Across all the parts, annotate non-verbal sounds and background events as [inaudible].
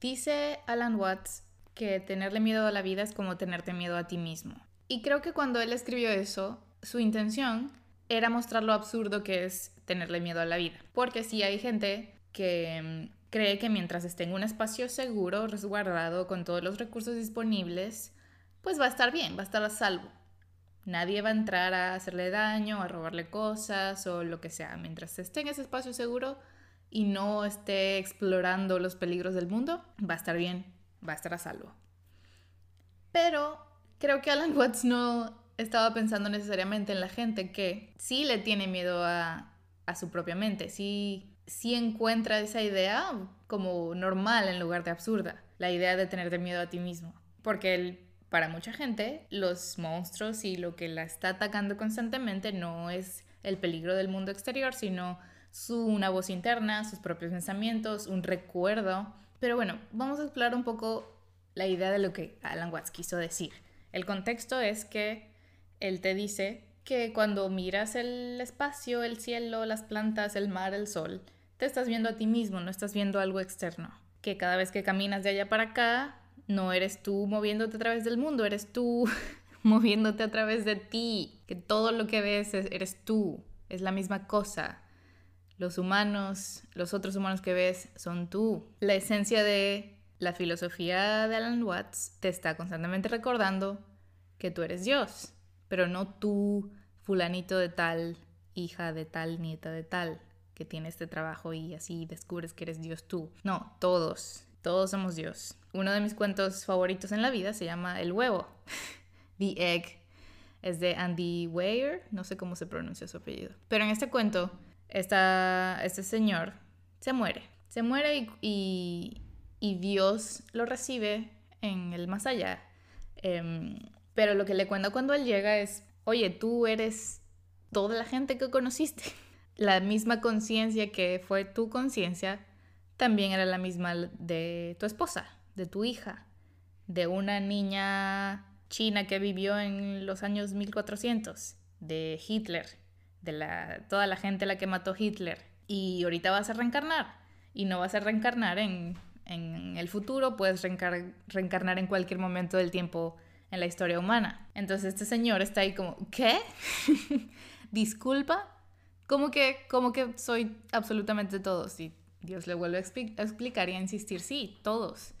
Dice Alan Watts que tenerle miedo a la vida es como tenerte miedo a ti mismo. Y creo que cuando él escribió eso, su intención era mostrar lo absurdo que es tenerle miedo a la vida. Porque sí hay gente que mm, cree que mientras esté en un espacio seguro, resguardado, con todos los recursos disponibles, pues va a estar bien, va a estar a salvo. Nadie va a entrar a hacerle daño, a robarle cosas o lo que sea. Mientras esté en ese espacio seguro y no esté explorando los peligros del mundo, va a estar bien, va a estar a salvo. Pero creo que Alan Watts no estaba pensando necesariamente en la gente que sí le tiene miedo a, su propia mente, sí, sí encuentra esa idea como normal en lugar de absurda, la idea de tenerte miedo a ti mismo. Porque para mucha gente, los monstruos y lo que la está atacando constantemente no es el peligro del mundo exterior, sino su, una voz interna, sus propios pensamientos, un recuerdo. Pero bueno, vamos a explorar un poco la idea de lo que Alan Watts quiso decir. El contexto es que él te dice que cuando miras el espacio, el cielo, las plantas, el mar, el sol, te estás viendo a ti mismo, no estás viendo algo externo. Que cada vez que caminas de allá para acá, no eres tú moviéndote a través del mundo, eres tú [laughs] moviéndote a través de ti, que todo lo que ves eres tú, es la misma cosa. Los humanos, los otros humanos que ves son tú. La esencia de la filosofía de Alan Watts te está constantemente recordando que tú eres Dios, pero no tú, fulanito de tal, hija de tal, nieta de tal, que tiene este trabajo y así descubres que eres Dios tú. No, todos, todos somos Dios. Uno de mis cuentos favoritos en la vida se llama El huevo. [laughs] The Egg. Es de Andy Weir, no sé cómo se pronuncia su apellido. Pero en este cuento, este señor se muere. Se muere y, y, Dios lo recibe en el más allá. Em, pero lo que le cuenta cuando él llega es, oye, tú eres toda la gente que conociste. [laughs] La misma conciencia que fue tu conciencia también era la misma de tu esposa, de tu hija, de una niña china que vivió en los años 1400, de Hitler, de la, toda la gente a la que mató Hitler. Y ahorita vas a reencarnar. Y no vas a reencarnar en, en el futuro, puedes reencarnar en cualquier momento del tiempo en la historia humana. Entonces este señor está ahí como, ¿qué? [laughs] Disculpa. ¿Cómo que, como que soy absolutamente todo? Sí, Dios le vuelve a, explicar y a insistir, sí, todos.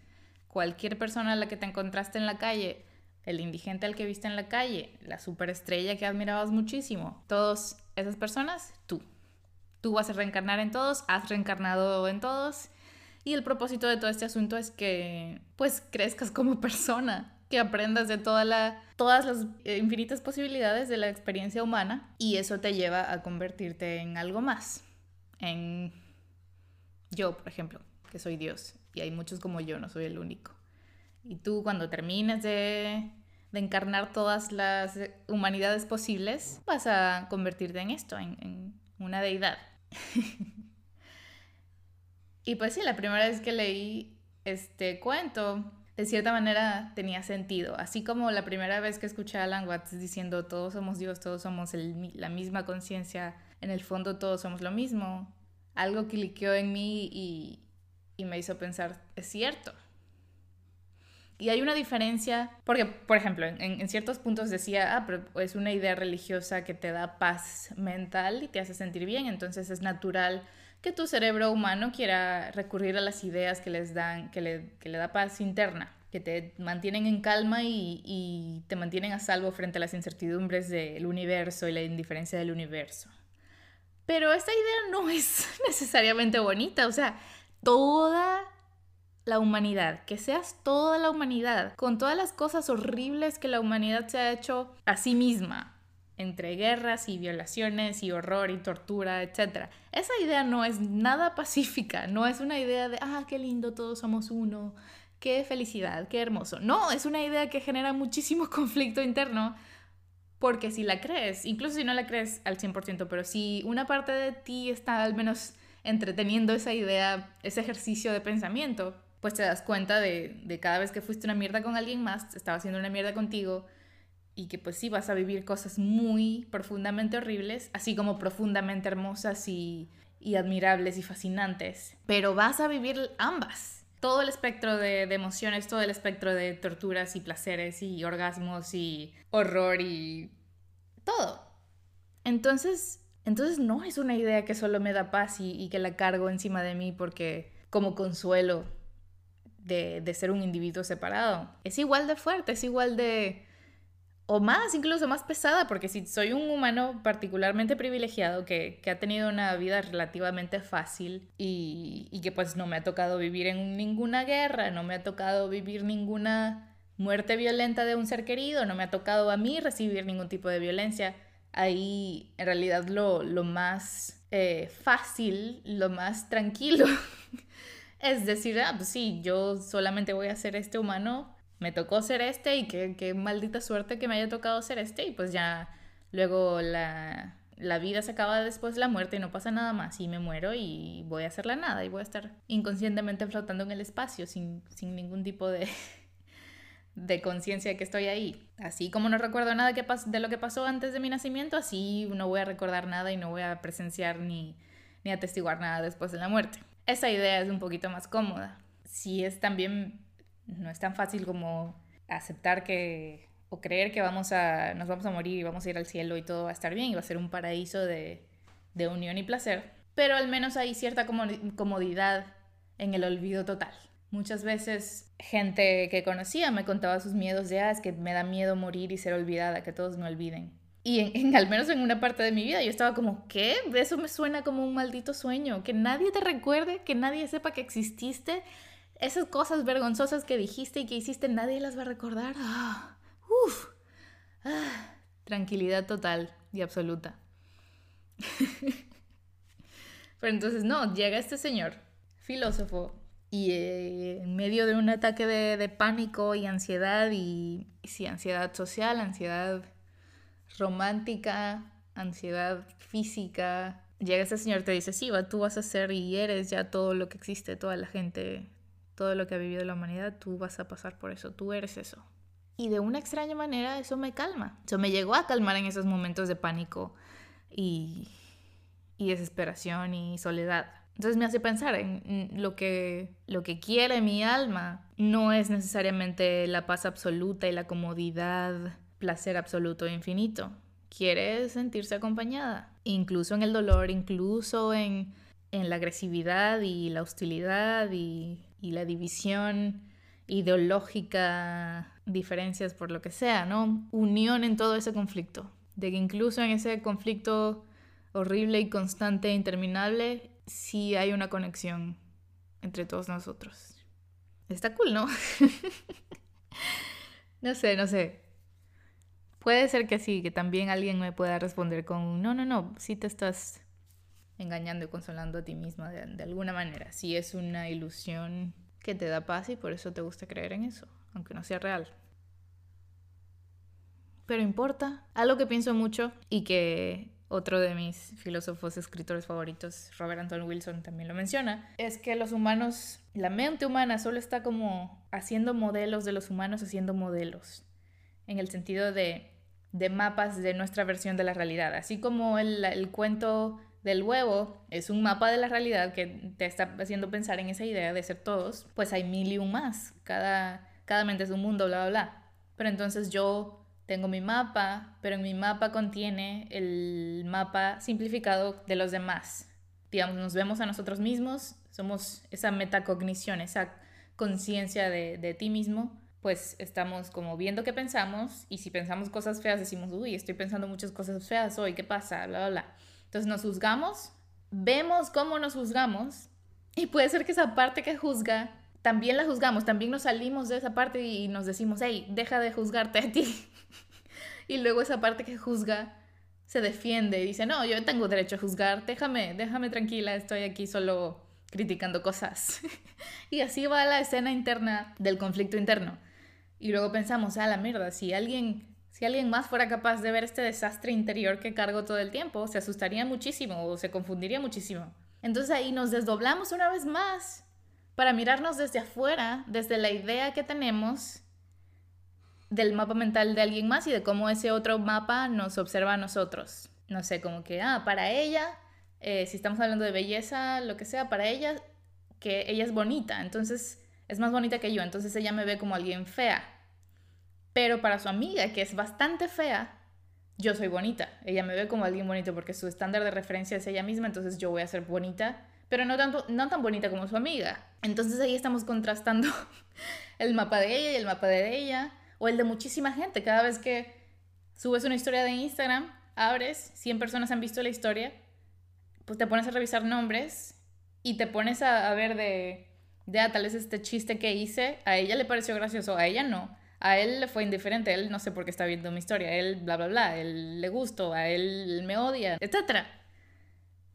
Cualquier persona a la que te encontraste en la calle, el indigente al que viste en la calle, la superestrella que admirabas muchísimo, todas esas personas, tú. Tú vas a reencarnar en todos, has reencarnado en todos. Y el propósito de todo este asunto es que pues crezcas como persona, que aprendas de todas las infinitas posibilidades de la experiencia humana y eso te lleva a convertirte en algo más, en yo, por ejemplo, que soy Dios, y hay muchos como yo, no soy el único. Y tú cuando termines de, encarnar todas las humanidades posibles, vas a convertirte en esto, en, una deidad. [laughs] y pues sí, la primera vez que leí este cuento, de cierta manera tenía sentido. Así como la primera vez que escuché a Alan Watts diciendo todos somos Dios, todos somos la misma conciencia, en el fondo todos somos lo mismo, algo cliqueó en mí y, me hizo pensar, es cierto. Y hay una diferencia, porque, por ejemplo, en, ciertos puntos decía, ah, es una idea religiosa que te da paz mental y te hace sentir bien, entonces es natural que tu cerebro humano quiera recurrir a las ideas que les dan, que le, que le da paz interna, que te mantienen en calma y, y te mantienen a salvo frente a las incertidumbres del universo y la indiferencia del universo. Pero esta idea no es [laughs] necesariamente bonita, o sea, toda la humanidad, que seas toda la humanidad, con todas las cosas horribles que la humanidad se ha hecho a sí misma, entre guerras y violaciones y horror y tortura, etc. Esa idea no es nada [laughs] pacífica, no es una idea de, ah, qué lindo, todos somos uno, qué felicidad, qué hermoso. No, es una idea que genera muchísimo [laughs] conflicto interno porque si la crees, incluso si no la crees al 100%, pero si una parte de ti está al menos entreteniendo esa idea, ese ejercicio de pensamiento, pues te das cuenta de, de cada vez que fuiste una mierda con alguien más, estaba haciendo una mierda contigo y que pues sí vas a vivir cosas muy profundamente horribles, así como profundamente hermosas y, y admirables y fascinantes, pero vas a vivir ambas. todo el espectro de, emociones, todo el espectro de torturas y placeres y orgasmos y horror y todo. Entonces, entonces no es una idea que solo me da paz y que la cargo encima de mí porque como consuelo de, de ser un individuo separado. Es igual de fuerte, es igual de o más, incluso más pesada, porque si soy un humano particularmente privilegiado que, que ha tenido una vida relativamente fácil y, y, que pues no me ha tocado vivir en ninguna guerra, no me ha tocado vivir ninguna muerte violenta de un ser querido, no me ha tocado a mí recibir ningún tipo de violencia, ahí en realidad lo, lo más eh, fácil, lo más tranquilo [laughs] es decir, ah, pues sí, yo solamente voy a ser este humano me tocó ser este y qué, maldita suerte que me haya tocado ser este y pues ya luego la, la vida se acaba después de la muerte y no pasa nada más y me muero y voy a hacer la nada y voy a estar inconscientemente flotando en el espacio sin, sin ningún tipo de, [laughs] de conciencia que estoy ahí. Así como no recuerdo nada de lo que pasó antes de mi nacimiento, así no voy a recordar nada y no voy a presenciar ni, ni atestiguar nada después de la muerte. Esa idea es un poquito más cómoda. Si es también no es tan fácil como aceptar que o creer que vamos a, nos vamos a morir y vamos a ir al cielo y todo va a estar bien y va a ser un paraíso de, de unión y placer. Pero al menos hay cierta comodidad en el olvido total. Muchas veces gente que conocía me contaba sus miedos de, ah, es que me da miedo morir y ser olvidada, que todos me olviden. Y en, al menos en una parte de mi vida yo estaba como, ¿qué? Eso me suena como un maldito sueño. Que nadie te recuerde, que nadie sepa que exististe, esas cosas vergonzosas que dijiste y que hiciste, nadie las va a recordar. Ah, uf, ah, tranquilidad total y absoluta. [laughs] Pero entonces no, llega este señor, filósofo, y eh, en medio de un ataque de, pánico y ansiedad, y, y sí, ansiedad social, ansiedad romántica, ansiedad física, llega este señor, te dice, sí, va, tú vas a ser y eres ya todo lo que existe, toda la gente todo lo que ha vivido la humanidad, tú vas a pasar por eso, tú eres eso. Y de una extraña manera eso me calma. Eso me llegó a calmar en esos momentos de pánico y, y desesperación y soledad. Entonces me hace pensar en lo que, lo que quiere mi alma. No es necesariamente la paz absoluta y la comodidad, placer absoluto e infinito. Quiere sentirse acompañada, incluso en el dolor, incluso en, en la agresividad y la hostilidad y y la división ideológica, diferencias por lo que sea, ¿no? Unión en todo ese conflicto. De que incluso en ese conflicto horrible y constante e interminable, sí hay una conexión entre todos nosotros. Está cool, ¿no? [laughs] no sé, no sé. Puede ser que sí, que también alguien me pueda responder con, no, no, no, sí te estás engañando y consolando a ti misma de, alguna manera. Si es una ilusión que te da paz y por eso te gusta creer en eso, aunque no sea real. Pero importa, algo que pienso mucho y que otro de mis filósofos escritores favoritos, Robert Anton Wilson, también lo menciona, es que los humanos, la mente humana solo está como haciendo modelos de los humanos, haciendo modelos, en el sentido de, mapas de nuestra versión de la realidad, así como el, cuento del huevo es un mapa de la realidad que te está haciendo pensar en esa idea de ser todos, pues hay mil y un más. Cada, cada mente es un mundo, bla, bla, bla. Pero entonces yo tengo mi mapa, pero en mi mapa contiene el mapa simplificado de los demás. Digamos, nos vemos a nosotros mismos, somos esa metacognición, esa conciencia de ti mismo, pues estamos como viendo qué pensamos y si pensamos cosas feas decimos, uy, estoy pensando muchas cosas feas hoy, ¿qué pasa? Bla, bla, bla. Entonces nos juzgamos, vemos cómo nos juzgamos y puede ser que esa parte que juzga también la juzgamos, también nos salimos de esa parte y nos decimos, hey, deja de juzgarte a ti. [laughs] y luego esa parte que juzga se defiende y dice, no, yo tengo derecho a juzgar, déjame, déjame tranquila, estoy aquí solo criticando cosas. [laughs] y así va la escena interna del conflicto interno. Y luego pensamos, ah, la mierda, si alguien si alguien más fuera capaz de ver este desastre interior que cargo todo el tiempo, se asustaría muchísimo o se confundiría muchísimo. Entonces ahí nos desdoblamos una vez más para mirarnos desde afuera, desde la idea que tenemos del mapa mental de alguien más y de cómo ese otro mapa nos observa a nosotros. No sé, como que, ah, para ella, eh, si estamos hablando de belleza, lo que sea, para ella, que ella es bonita. Entonces es más bonita que yo, entonces ella me ve como alguien fea. Pero para su amiga, que es bastante fea, yo soy bonita. Ella me ve como alguien bonito porque su estándar de referencia es ella misma, entonces yo voy a ser bonita, pero no, tanto, no tan bonita como su amiga. Entonces ahí estamos contrastando [laughs] el mapa de ella y el mapa de ella, o el de muchísima gente. Cada vez que subes una historia de Instagram, abres, 100 personas han visto la historia, pues te pones a revisar nombres y te pones a, ver de, de, ah, tal vez este chiste que hice, a ella le pareció gracioso, a ella no. A él le fue indiferente, él no sé por qué está viendo mi historia, él bla bla bla, él le gusto, a él me odia, etc.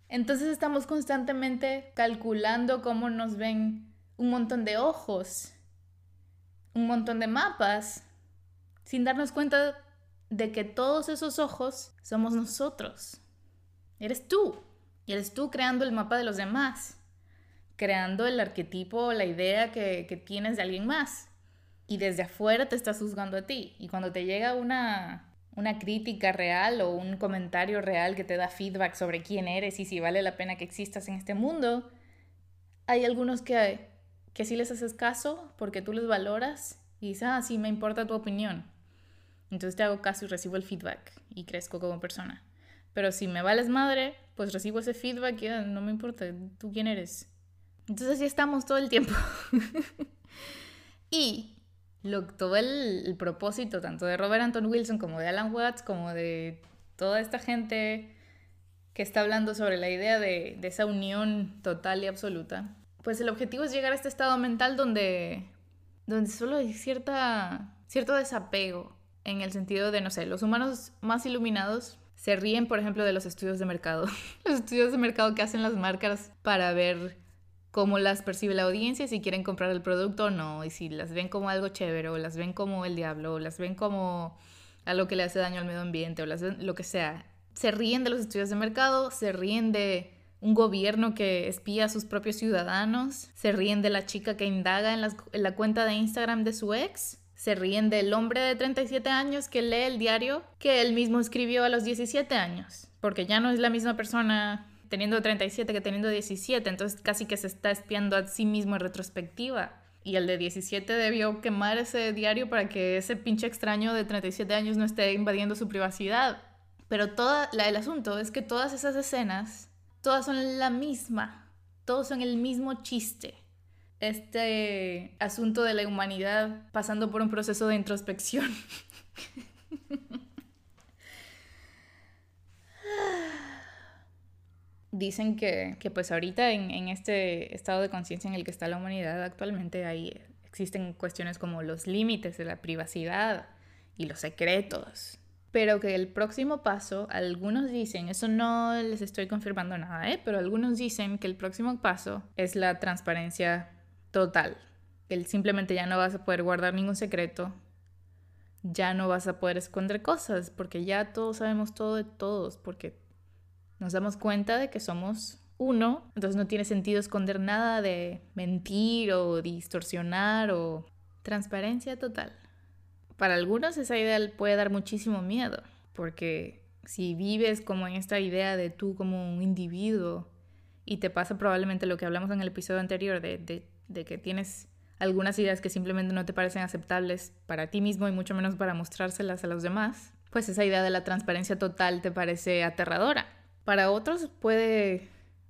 Entonces estamos constantemente calculando cómo nos ven un montón de ojos, un montón de mapas, sin darnos cuenta de que todos esos ojos somos nosotros. Eres tú. Y eres tú creando el mapa de los demás, creando el arquetipo, la idea que, tienes de alguien más. Y desde afuera te estás juzgando a ti. Y cuando te llega una, una crítica real o un comentario real que te da feedback sobre quién eres y si vale la pena que existas en este mundo, hay algunos que, que sí les haces caso porque tú les valoras y dices, ah, sí, me importa tu opinión. Entonces te hago caso y recibo el feedback y crezco como persona. Pero si me vales madre, pues recibo ese feedback y no me importa, tú quién eres. Entonces así estamos todo el tiempo. [laughs] y lo, todo el, propósito tanto de Robert Anton Wilson como de Alan Watts, como de toda esta gente que está hablando sobre la idea de, de esa unión total y absoluta, pues el objetivo es llegar a este estado mental donde, donde solo hay cierta, cierto desapego en el sentido de, no sé, los humanos más iluminados se ríen, por ejemplo, de los estudios de mercado. [laughs] los estudios de mercado que hacen las marcas para ver cómo las percibe la audiencia, si quieren comprar el producto o no, y si las ven como algo chévere, o las ven como el diablo, o las ven como algo que le hace daño al medio ambiente, o lo que sea. Se ríen de los estudios de mercado, se ríen de un gobierno que espía a sus propios ciudadanos, se ríen de la chica que indaga en, en la cuenta de Instagram de su ex, se ríen del hombre de 37 años que lee el diario que él mismo escribió a los 17 años, porque ya no es la misma persona teniendo 37 que teniendo 17, entonces casi que se está espiando a sí mismo en retrospectiva. Y el de 17 debió quemar ese diario para que ese pinche extraño de 37 años no esté invadiendo su privacidad. Pero toda la, el asunto es que todas esas escenas, todas son la misma, todos son el mismo chiste este asunto de la humanidad pasando por un proceso de introspección. [laughs] Dicen que, pues ahorita en, en, este estado de conciencia en el que está la humanidad actualmente hay, existen cuestiones como los límites de la privacidad y los secretos. Pero que el próximo paso, algunos dicen, eso no les estoy confirmando nada, ¿eh? pero algunos dicen que el próximo paso es la transparencia total. Él simplemente ya no vas a poder guardar ningún secreto, ya no vas a poder esconder cosas, porque ya todos sabemos todo de todos, porque nos damos cuenta de que somos uno, entonces no tiene sentido esconder nada de mentir o distorsionar o transparencia total. Para algunos esa idea puede dar muchísimo miedo, porque si vives como en esta idea de tú como un individuo y te pasa probablemente lo que hablamos en el episodio anterior de, de de que tienes algunas ideas que simplemente no te parecen aceptables para ti mismo y mucho menos para mostrárselas a los demás, pues esa idea de la transparencia total te parece aterradora. Para otros puede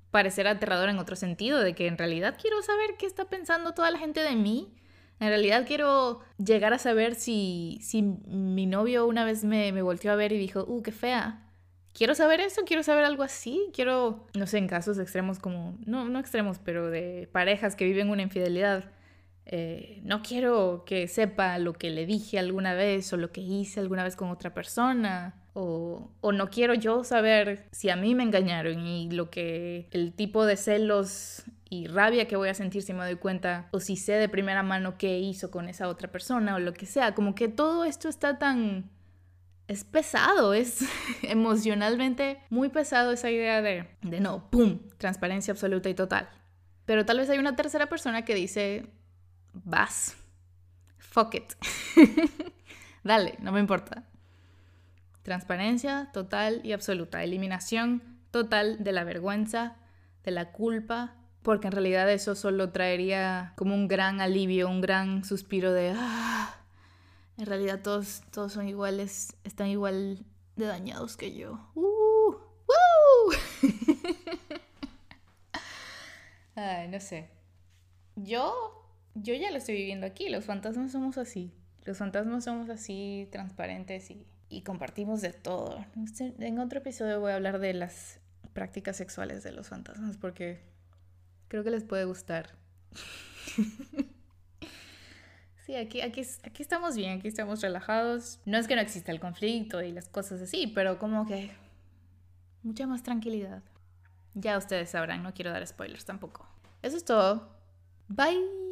parecer aterradora en otro sentido, de que en realidad quiero saber qué está pensando toda la gente de mí. En realidad quiero llegar a saber si, si mi novio una vez me, me a ver y dijo, uh, qué fea quiero saber eso, quiero saber algo así, quiero, no sé, en casos extremos como, no, no extremos, pero de parejas que viven una infidelidad. Eh, no quiero que sepa lo que le dije alguna vez o lo que hice alguna vez con otra persona. O, no quiero yo saber si a mí me engañaron y lo que el tipo de celos y rabia que voy a sentir si me doy cuenta o si sé de primera mano qué hizo con esa otra persona o lo que sea. Como que todo esto está tan es pesado, es [laughs] emocionalmente muy pesado esa idea de, de no, ¡pum!, transparencia absoluta y total. Pero tal vez hay una tercera persona que dice, vas, fuck it, [laughs] dale, no me importa. Transparencia total y absoluta, eliminación total de la vergüenza, de la culpa, porque en realidad eso solo traería como un gran alivio, un gran suspiro de, ah, en realidad todos, todos son iguales, están igual de dañados que yo. Uh, [laughs] Ay, no sé. Yo, yo ya lo estoy viviendo aquí, los fantasmas somos así. Los fantasmas somos así, transparentes y, compartimos de todo. En otro episodio voy a hablar de las prácticas sexuales de los fantasmas porque creo que les puede gustar. [laughs] sí, aquí, aquí, aquí estamos bien, aquí estamos relajados. No es que no exista el conflicto y las cosas así, pero como que mucha más tranquilidad. Ya ustedes sabrán, no quiero dar spoilers tampoco. Eso es todo. Bye.